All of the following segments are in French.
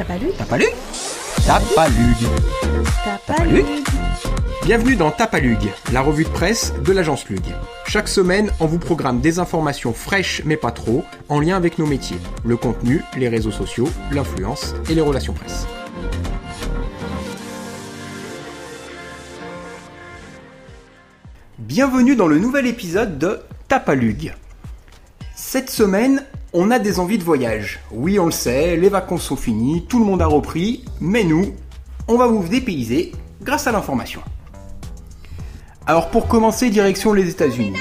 T'as pas lu pas lu lu lu Bienvenue dans Tapalug, la revue de presse de l'agence Lug. Chaque semaine, on vous programme des informations fraîches mais pas trop, en lien avec nos métiers, le contenu, les réseaux sociaux, l'influence et les relations presse. Bienvenue dans le nouvel épisode de Tapalug. Cette semaine, on a des envies de voyage. Oui, on le sait, les vacances sont finies, tout le monde a repris, mais nous, on va vous dépayser grâce à l'information. Alors pour commencer, direction les États-Unis,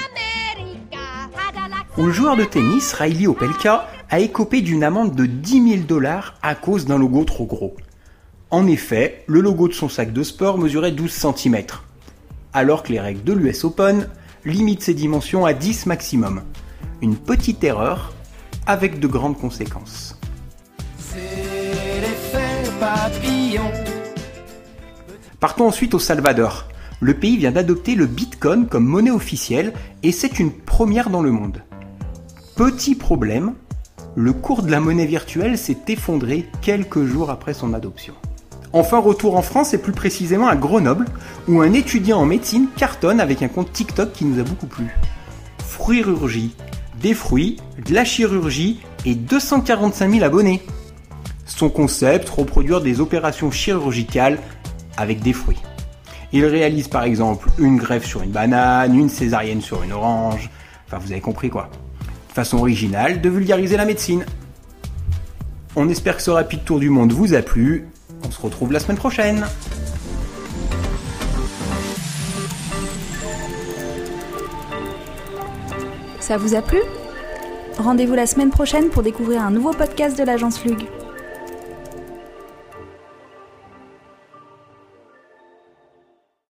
où le joueur de tennis Riley Opelka a écopé d'une amende de 10 000 dollars à cause d'un logo trop gros. En effet, le logo de son sac de sport mesurait 12 cm, alors que les règles de l'US Open limitent ses dimensions à 10 maximum. Une petite erreur avec de grandes conséquences. Partons ensuite au Salvador. Le pays vient d'adopter le Bitcoin comme monnaie officielle et c'est une première dans le monde. Petit problème, le cours de la monnaie virtuelle s'est effondré quelques jours après son adoption. Enfin, retour en France et plus précisément à Grenoble, où un étudiant en médecine cartonne avec un compte TikTok qui nous a beaucoup plu. Fruirurgie, des fruits, de la chirurgie et 245 000 abonnés. Son concept, reproduire des opérations chirurgicales avec des fruits. Il réalise par exemple une greffe sur une banane, une césarienne sur une orange, enfin vous avez compris quoi. Façon originale de vulgariser la médecine. On espère que ce rapide tour du monde vous a plu. On se retrouve la semaine prochaine. Ça vous a plu? Rendez-vous la semaine prochaine pour découvrir un nouveau podcast de l'agence Lug.